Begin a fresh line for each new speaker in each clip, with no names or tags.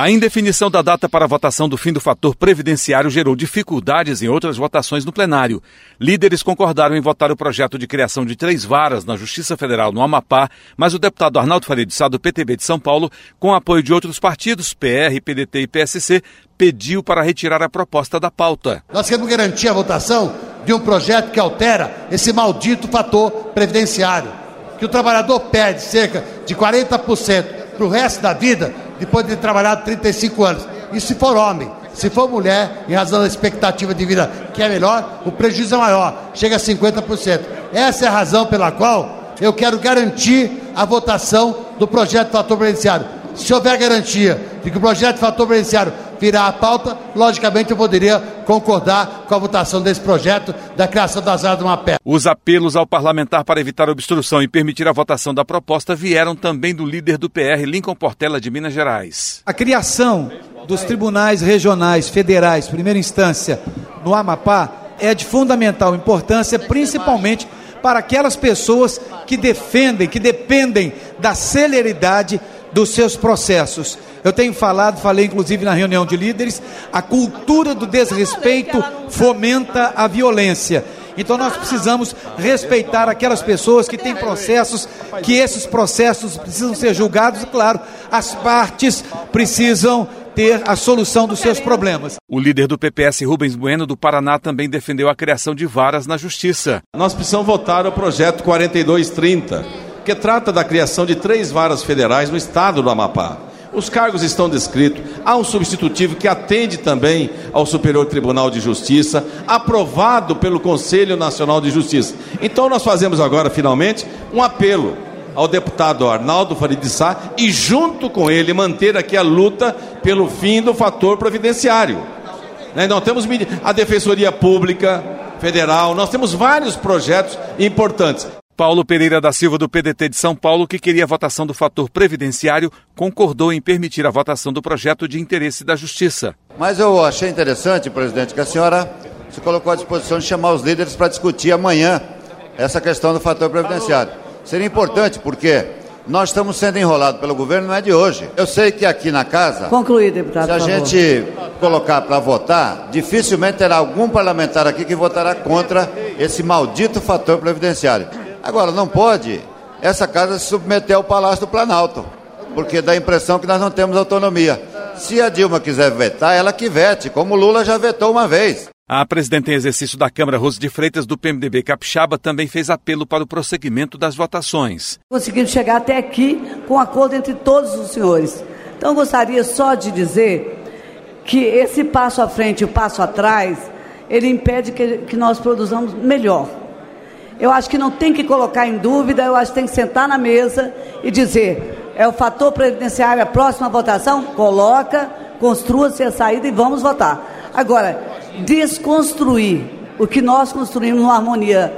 A indefinição da data para a votação do fim do fator previdenciário gerou dificuldades em outras votações no plenário. Líderes concordaram em votar o projeto de criação de três varas na Justiça Federal no Amapá, mas o deputado Arnaldo Faria de Sá, do PTB de São Paulo, com apoio de outros partidos, PR, PDT e PSC, pediu para retirar a proposta da pauta.
Nós queremos garantir a votação de um projeto que altera esse maldito fator previdenciário, que o trabalhador perde cerca de 40% para o resto da vida depois de ter trabalhado 35 anos. E se for homem, se for mulher, em razão da expectativa de vida que é melhor, o prejuízo é maior, chega a 50%. Essa é a razão pela qual eu quero garantir a votação do projeto de fator previdenciário. Se houver garantia de que o projeto de fator previdenciário virar a pauta, logicamente eu poderia concordar com a votação desse projeto da criação das áreas de uma pé.
Os apelos ao parlamentar para evitar a obstrução e permitir a votação da proposta vieram também do líder do PR, Lincoln Portela, de Minas Gerais.
A criação dos tribunais regionais federais, primeira instância, no Amapá, é de fundamental importância, principalmente para aquelas pessoas que defendem, que dependem da celeridade dos seus processos. Eu tenho falado, falei inclusive na reunião de líderes, a cultura do desrespeito fomenta a violência. Então nós precisamos respeitar aquelas pessoas que têm processos, que esses processos precisam ser julgados, e claro, as partes precisam ter a solução dos seus problemas.
O líder do PPS, Rubens Bueno, do Paraná, também defendeu a criação de varas na justiça.
Nós precisamos votar o projeto 4230, que trata da criação de três varas federais no estado do Amapá. Os cargos estão descritos, há um substitutivo que atende também ao Superior Tribunal de Justiça, aprovado pelo Conselho Nacional de Justiça. Então nós fazemos agora, finalmente, um apelo ao deputado Arnaldo Farid Sá e, junto com ele, manter aqui a luta pelo fim do fator providenciário. Né? Nós temos a Defensoria Pública Federal, nós temos vários projetos importantes.
Paulo Pereira da Silva, do PDT de São Paulo, que queria a votação do fator previdenciário, concordou em permitir a votação do projeto de interesse da Justiça.
Mas eu achei interessante, presidente, que a senhora se colocou à disposição de chamar os líderes para discutir amanhã essa questão do fator previdenciário. Seria importante porque nós estamos sendo enrolados pelo governo, não é de hoje. Eu sei que aqui na casa.
Deputado.
Se a gente colocar para votar, dificilmente terá algum parlamentar aqui que votará contra esse maldito fator previdenciário. Agora, não pode essa casa se submeter ao Palácio do Planalto, porque dá a impressão que nós não temos autonomia. Se a Dilma quiser vetar, ela que vete, como Lula já vetou uma vez.
A presidente em exercício da Câmara, Rose de Freitas, do PMDB Capixaba, também fez apelo para o prosseguimento das votações.
Conseguimos chegar até aqui com acordo entre todos os senhores. Então, gostaria só de dizer que esse passo à frente e o passo atrás, ele impede que, que nós produzamos melhor. Eu acho que não tem que colocar em dúvida, eu acho que tem que sentar na mesa e dizer: é o fator previdenciário, a próxima votação? Coloca, construa-se a saída e vamos votar. Agora, desconstruir o que nós construímos numa harmonia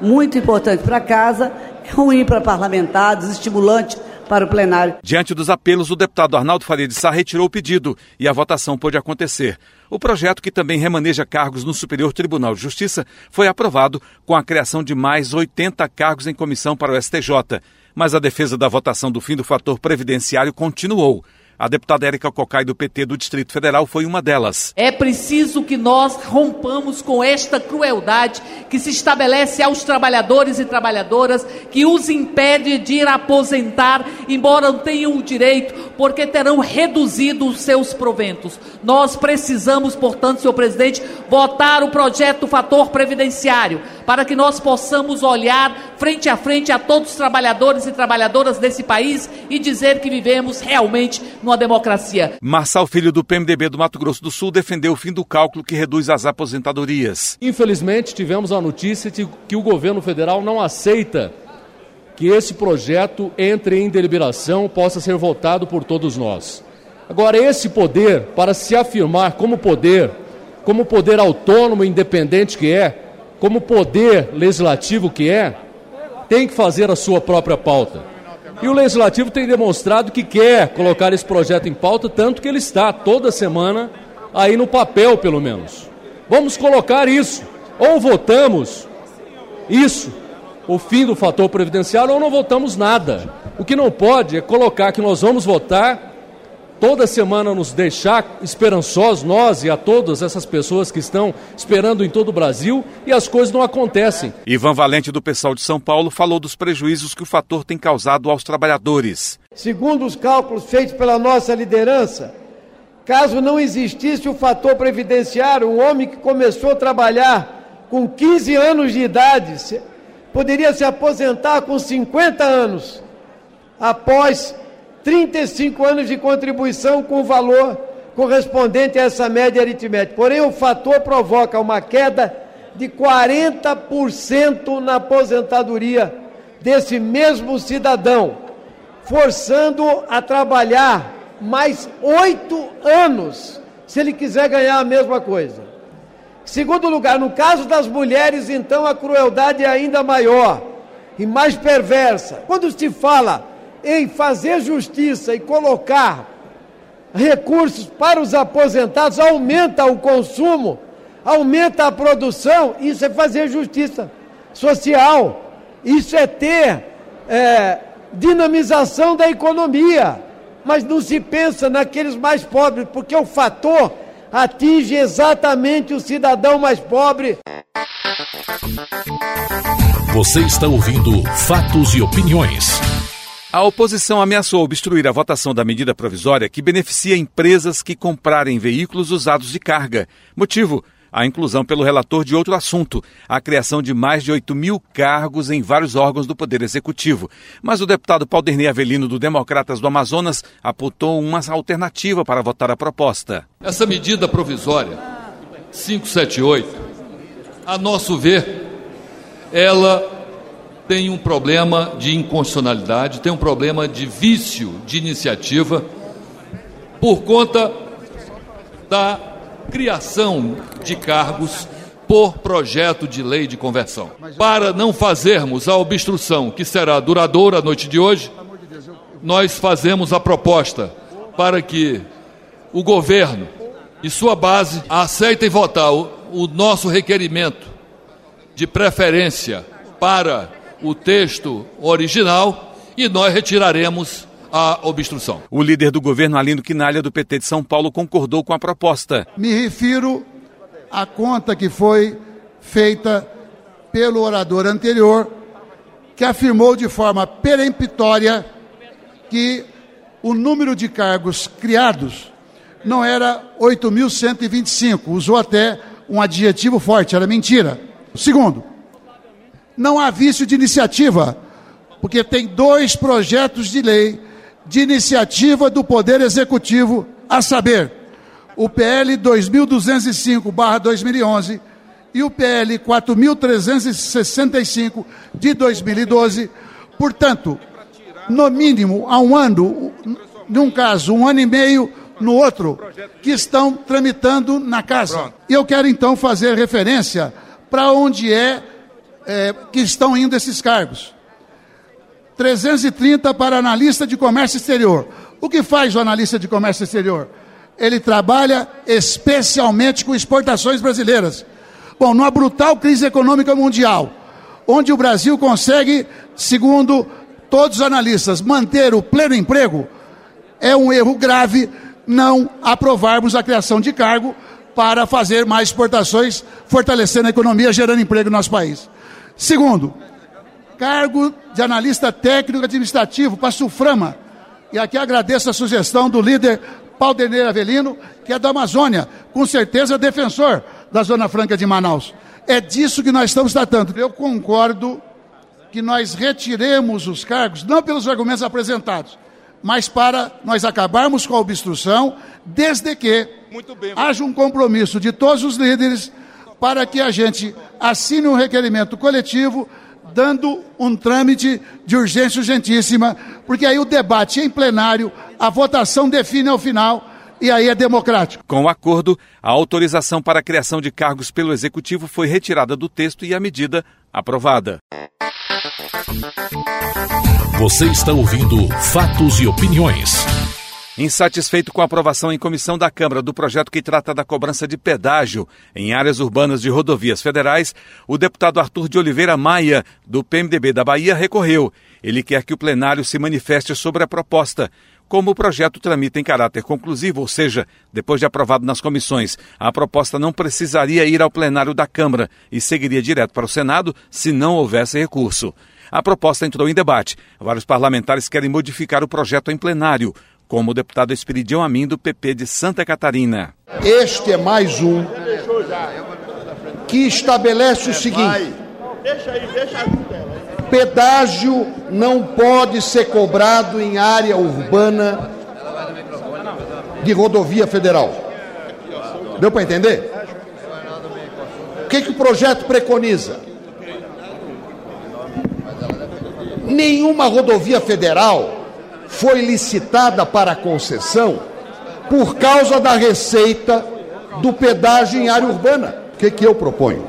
muito importante para casa, é ruim para parlamentares, estimulante para o plenário.
Diante dos apelos, o deputado Arnaldo Faria de Sá retirou o pedido e a votação pôde acontecer. O projeto, que também remaneja cargos no Superior Tribunal de Justiça, foi aprovado com a criação de mais 80 cargos em comissão para o STJ. Mas a defesa da votação do fim do fator previdenciário continuou. A deputada Érica Cocai, do PT do Distrito Federal, foi uma delas.
É preciso que nós rompamos com esta crueldade que se estabelece aos trabalhadores e trabalhadoras, que os impede de ir aposentar, embora tenham o direito, porque terão reduzido os seus proventos. Nós precisamos, portanto, senhor presidente, votar o projeto fator previdenciário, para que nós possamos olhar frente a frente a todos os trabalhadores e trabalhadoras desse país e dizer que vivemos realmente no uma democracia.
Marçal Filho, do PMDB do Mato Grosso do Sul, defendeu o fim do cálculo que reduz as aposentadorias.
Infelizmente, tivemos a notícia de que o governo federal não aceita que esse projeto entre em deliberação possa ser votado por todos nós. Agora, esse poder, para se afirmar como poder, como poder autônomo e independente que é, como poder legislativo que é, tem que fazer a sua própria pauta. E o Legislativo tem demonstrado que quer colocar esse projeto em pauta, tanto que ele está toda semana aí no papel, pelo menos. Vamos colocar isso. Ou votamos isso, o fim do fator previdenciário, ou não votamos nada. O que não pode é colocar que nós vamos votar toda semana nos deixar esperançosos, nós e a todas essas pessoas que estão esperando em todo o Brasil e as coisas não acontecem.
Ivan Valente, do Pessoal de São Paulo, falou dos prejuízos que o fator tem causado aos trabalhadores.
Segundo os cálculos feitos pela nossa liderança, caso não existisse o fator previdenciário, um homem que começou a trabalhar com 15 anos de idade poderia se aposentar com 50 anos após 35 anos de contribuição com valor correspondente a essa média aritmética. Porém, o fator provoca uma queda de 40% na aposentadoria desse mesmo cidadão, forçando a trabalhar mais oito anos se ele quiser ganhar a mesma coisa. Segundo lugar, no caso das mulheres, então a crueldade é ainda maior e mais perversa. Quando se fala em fazer justiça e colocar recursos para os aposentados, aumenta o consumo, aumenta a produção, isso é fazer justiça social, isso é ter é, dinamização da economia. Mas não se pensa naqueles mais pobres, porque o fator atinge exatamente o cidadão mais pobre.
Você está ouvindo Fatos e Opiniões.
A oposição ameaçou obstruir a votação da medida provisória que beneficia empresas que comprarem veículos usados de carga. Motivo: a inclusão pelo relator de outro assunto, a criação de mais de 8 mil cargos em vários órgãos do Poder Executivo. Mas o deputado Paulderney Avelino, do Democratas do Amazonas, apontou uma alternativa para votar a proposta.
Essa medida provisória, 578, a nosso ver, ela tem um problema de inconstitucionalidade, tem um problema de vício de iniciativa por conta da criação de cargos por projeto de lei de conversão. Para não fazermos a obstrução que será duradoura a noite de hoje, nós fazemos a proposta para que o governo e sua base aceitem votar o, o nosso requerimento de preferência para o texto original e nós retiraremos a obstrução.
O líder do governo, Alindo Quinalha, do PT de São Paulo, concordou com a proposta.
Me refiro à conta que foi feita pelo orador anterior, que afirmou de forma peremptória que o número de cargos criados não era 8.125, usou até um adjetivo forte, era mentira. Segundo, não há vício de iniciativa, porque tem dois projetos de lei de iniciativa do Poder Executivo, a saber, o PL 2205/2011 e o PL 4365 de 2012. Portanto, no mínimo há um ano, num caso, um ano e meio, no outro, que estão tramitando na casa. E eu quero então fazer referência para onde é é, que estão indo esses cargos. 330 para analista de comércio exterior. O que faz o analista de comércio exterior? Ele trabalha especialmente com exportações brasileiras. Bom, numa brutal crise econômica mundial, onde o Brasil consegue, segundo todos os analistas, manter o pleno emprego, é um erro grave não aprovarmos a criação de cargo para fazer mais exportações, fortalecendo a economia, gerando emprego no nosso país. Segundo, cargo de analista técnico administrativo para Suframa. E aqui agradeço a sugestão do líder Paulo Avelino, que é da Amazônia, com certeza defensor da Zona Franca de Manaus. É disso que nós estamos tratando. Eu concordo que nós retiremos os cargos, não pelos argumentos apresentados, mas para nós acabarmos com a obstrução, desde que haja um compromisso de todos os líderes para que a gente assine um requerimento coletivo dando um trâmite de urgência urgentíssima, porque aí o debate em plenário, a votação define ao final e aí é democrático.
Com o acordo, a autorização para a criação de cargos pelo executivo foi retirada do texto e a medida aprovada.
Você está ouvindo Fatos e Opiniões.
Insatisfeito com a aprovação em comissão da Câmara do projeto que trata da cobrança de pedágio em áreas urbanas de rodovias federais, o deputado Arthur de Oliveira Maia, do PMDB da Bahia, recorreu. Ele quer que o plenário se manifeste sobre a proposta. Como o projeto tramita em caráter conclusivo, ou seja, depois de aprovado nas comissões, a proposta não precisaria ir ao plenário da Câmara e seguiria direto para o Senado se não houvesse recurso. A proposta entrou em debate. Vários parlamentares querem modificar o projeto em plenário como o deputado Espiridião Amin, do PP de Santa Catarina.
Este é mais um que estabelece o seguinte: pedágio não pode ser cobrado em área urbana de rodovia federal. Deu para entender? O que, que o projeto preconiza? Nenhuma rodovia federal foi licitada para concessão por causa da receita do pedágio em área urbana. O que, que eu proponho,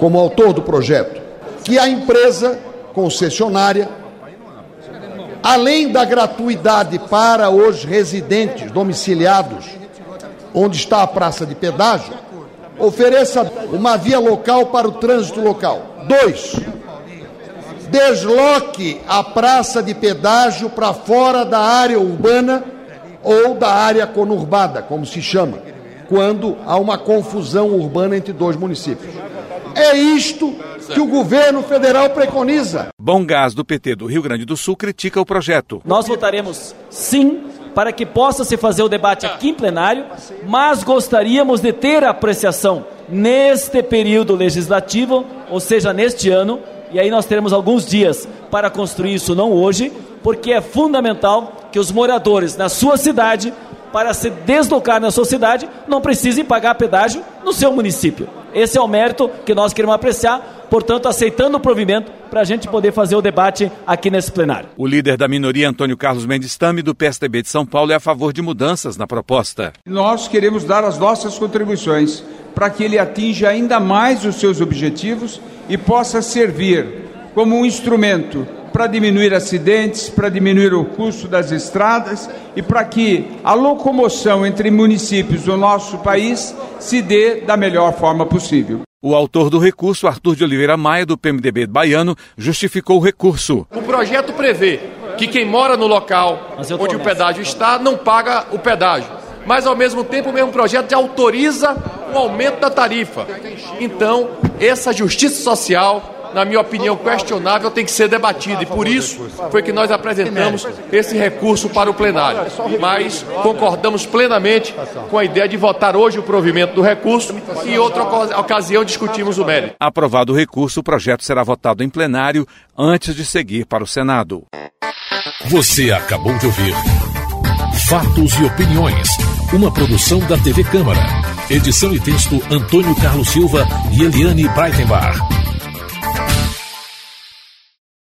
como autor do projeto? Que a empresa concessionária, além da gratuidade para os residentes domiciliados, onde está a praça de pedágio, ofereça uma via local para o trânsito local. Dois, desloque a praça de pedágio para fora da área urbana ou da área conurbada, como se chama, quando há uma confusão urbana entre dois municípios. É isto que o governo federal preconiza.
Bom Gás do PT do Rio Grande do Sul critica o projeto.
Nós votaremos sim para que possa se fazer o debate aqui em plenário, mas gostaríamos de ter a apreciação neste período legislativo, ou seja, neste ano, e aí nós teremos alguns dias para construir isso, não hoje, porque é fundamental que os moradores na sua cidade, para se deslocar na sua cidade, não precisem pagar pedágio no seu município. Esse é o mérito que nós queremos apreciar, portanto, aceitando o provimento para a gente poder fazer o debate aqui nesse plenário.
O líder da minoria, Antônio Carlos Mendes Tame, do PSDB de São Paulo, é a favor de mudanças na proposta.
Nós queremos dar as nossas contribuições para que ele atinja ainda mais os seus objetivos e possa servir como um instrumento para diminuir acidentes, para diminuir o custo das estradas e para que a locomoção entre municípios do nosso país se dê da melhor forma possível.
O autor do recurso, Arthur de Oliveira Maia, do PMDB baiano, justificou o recurso.
O projeto prevê que quem mora no local onde o pedágio está não paga o pedágio. Mas, ao mesmo tempo, o mesmo projeto autoriza o aumento da tarifa. Então, essa justiça social, na minha opinião, questionável, tem que ser debatida. E por isso foi que nós apresentamos esse recurso para o plenário. Mas concordamos plenamente com a ideia de votar hoje o provimento do recurso e em outra ocasião discutimos o mérito.
Aprovado o recurso, o projeto será votado em plenário antes de seguir para o Senado.
Você acabou de ouvir Fatos e Opiniões, uma produção da TV Câmara. Edição e texto Antônio Carlos Silva e Eliane Breitenbach.